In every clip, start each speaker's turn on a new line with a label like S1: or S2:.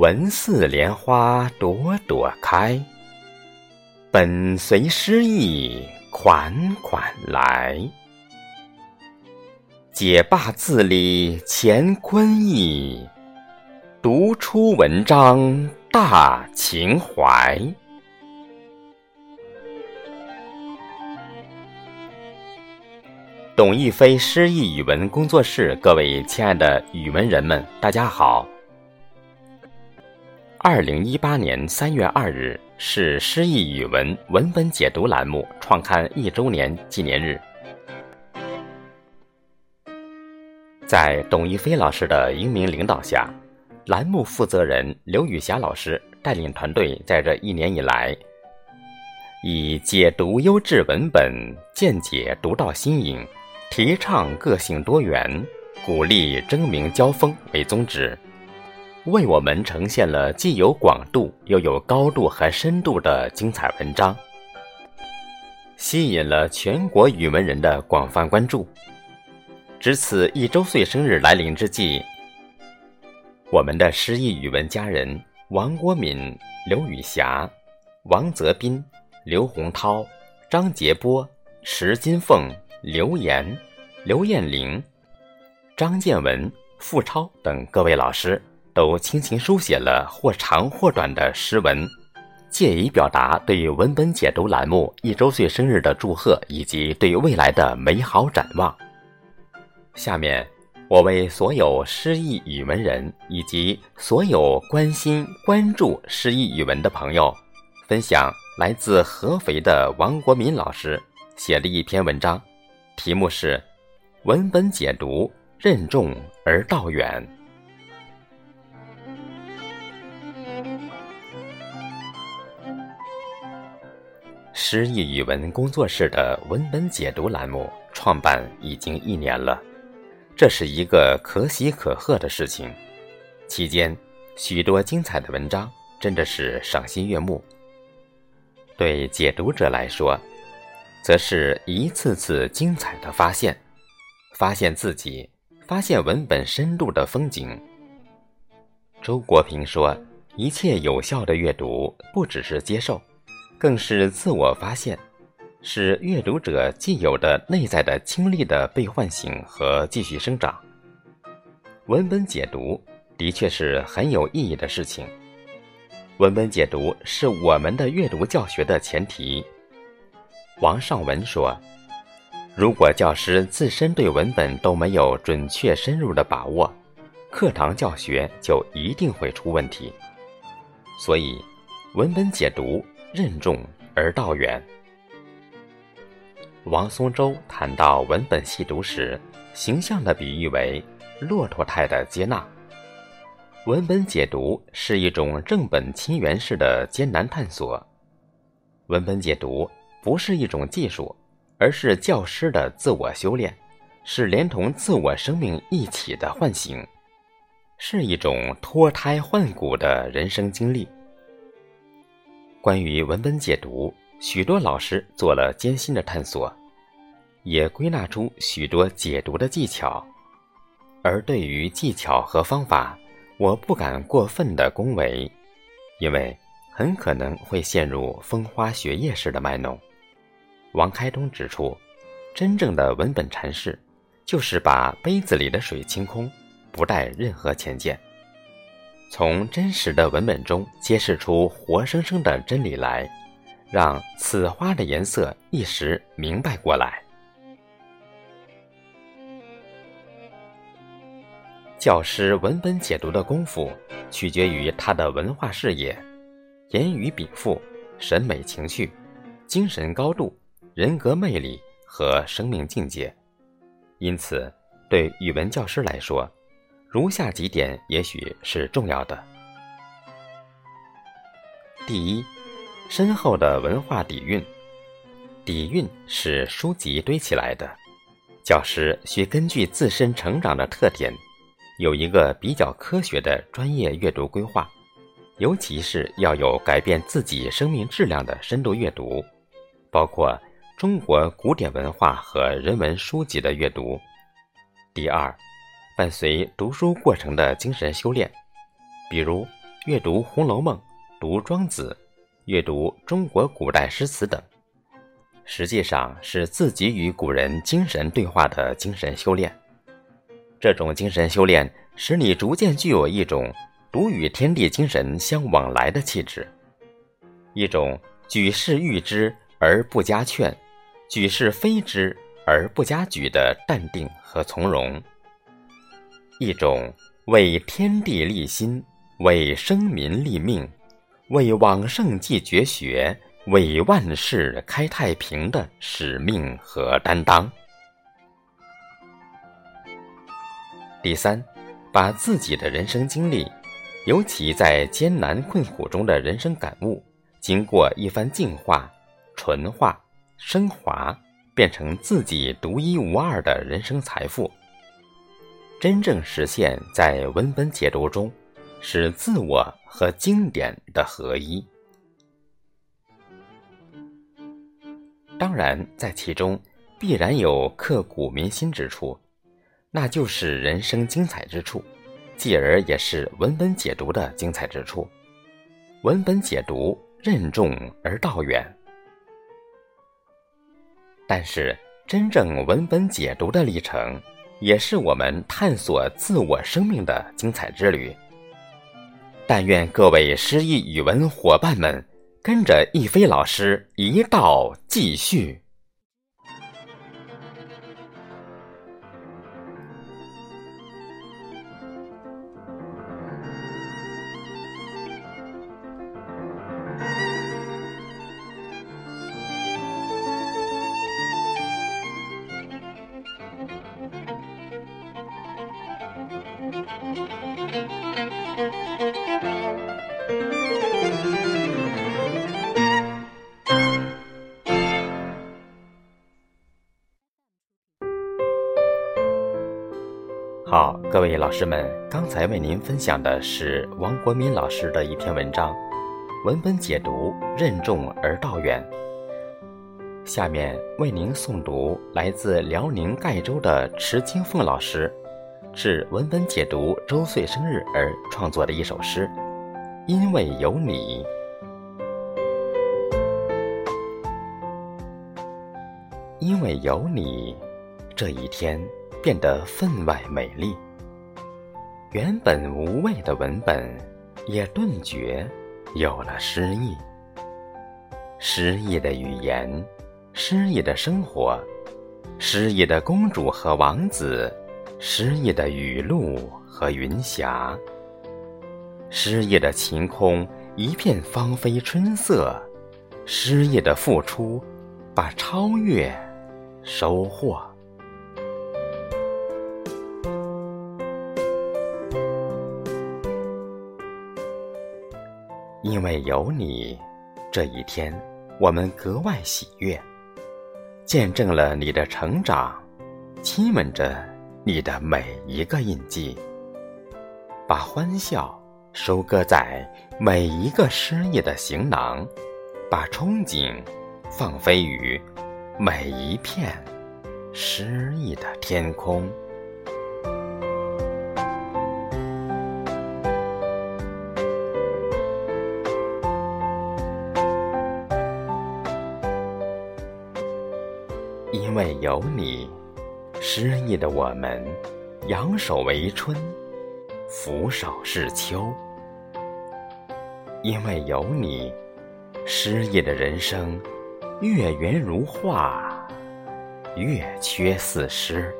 S1: 文似莲花朵朵开，本随诗意款款来。解罢字里乾坤意，读出文章大情怀。董亦菲诗意语文工作室，各位亲爱的语文人们，大家好。二零一八年三月二日是诗意语文文本解读栏目创刊一周年纪念日。在董一飞老师的英明领导下，栏目负责人刘雨霞老师带领团队，在这一年以来，以解读优质文本、见解独到新颖。提倡个性多元，鼓励争鸣交锋为宗旨，为我们呈现了既有广度又有高度和深度的精彩文章，吸引了全国语文人的广泛关注。值此一周岁生日来临之际，我们的诗意语文家人王国敏、刘雨霞、王泽斌、刘洪涛、张杰波、石金凤。刘岩、刘艳玲、张建文、付超等各位老师都倾情书写了或长或短的诗文，借以表达对文本解读栏目一周岁生日的祝贺以及对未来的美好展望。下面，我为所有诗意语文人以及所有关心关注诗意语文的朋友，分享来自合肥的王国民老师写的一篇文章。题目是“文本解读，任重而道远”。诗意语文工作室的文本解读栏目创办已经一年了，这是一个可喜可贺的事情。期间，许多精彩的文章真的是赏心悦目。对解读者来说，则是一次次精彩的发现，发现自己，发现文本深度的风景。周国平说：“一切有效的阅读，不只是接受，更是自我发现，是阅读者既有的内在的经历的被唤醒和继续生长。”文本解读的确是很有意义的事情。文本解读是我们的阅读教学的前提。王尚文说：“如果教师自身对文本都没有准确深入的把握，课堂教学就一定会出问题。所以，文本解读任重而道远。”王松洲谈到文本细读时，形象的比喻为骆驼态的接纳。文本解读是一种正本清源式的艰难探索。文本解读。不是一种技术，而是教师的自我修炼，是连同自我生命一起的唤醒，是一种脱胎换骨的人生经历。关于文本解读，许多老师做了艰辛的探索，也归纳出许多解读的技巧。而对于技巧和方法，我不敢过分的恭维，因为很可能会陷入风花雪月式的卖弄。王开东指出，真正的文本阐释，就是把杯子里的水清空，不带任何浅见，从真实的文本中揭示出活生生的真理来，让此花的颜色一时明白过来。教师文本解读的功夫，取决于他的文化视野、言语禀赋、审美情趣、精神高度。人格魅力和生命境界，因此，对语文教师来说，如下几点也许是重要的：第一，深厚的文化底蕴。底蕴是书籍堆起来的，教师需根据自身成长的特点，有一个比较科学的专业阅读规划，尤其是要有改变自己生命质量的深度阅读，包括。中国古典文化和人文书籍的阅读。第二，伴随读书过程的精神修炼，比如阅读《红楼梦》，读《庄子》，阅读中国古代诗词等，实际上是自己与古人精神对话的精神修炼。这种精神修炼使你逐渐具有一种独与天地精神相往来的气质，一种举世誉之而不加劝，举世非之而不加沮的淡定和从容，一种为天地立心。为生民立命，为往圣继绝学，为万世开太平的使命和担当。第三，把自己的人生经历，尤其在艰难困苦中的人生感悟，经过一番净化、纯化、升华，变成自己独一无二的人生财富，真正实现在文本解读中。是自我和经典的合一。当然，在其中必然有刻骨铭心之处，那就是人生精彩之处，继而也是文本解读的精彩之处。文本解读任重而道远，但是真正文本解读的历程，也是我们探索自我生命的精彩之旅。但愿各位诗意语文伙伴们跟着逸飞老师一道继续。好，各位老师们，刚才为您分享的是王国民老师的一篇文章，文本解读任重而道远。下面为您诵读来自辽宁盖州的池金凤老师致文本解读周岁生日而创作的一首诗，《因为有你》。因为有你，这一天。变得分外美丽。原本无味的文本，也顿觉有了诗意。诗意的语言，诗意的生活，诗意的公主和王子，诗意的雨露和云霞，诗意的晴空，一片芳菲春色，诗意的付出，把超越收获。因为有你，这一天我们格外喜悦，见证了你的成长，亲吻着你的每一个印记，把欢笑收割在每一个诗意的行囊，把憧憬放飞于每一片诗意的天空。因为有你，诗意的我们，仰首为春，俯首是秋。因为有你，诗意的人生，月圆如画，月缺似诗。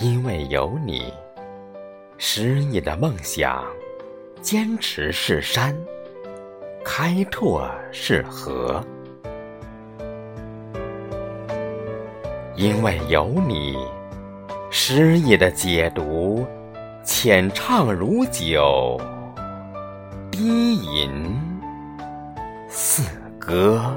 S1: 因为有你，诗意的梦想，坚持是山，开拓是河。因为有你，诗意的解读，浅唱如酒，低吟似歌。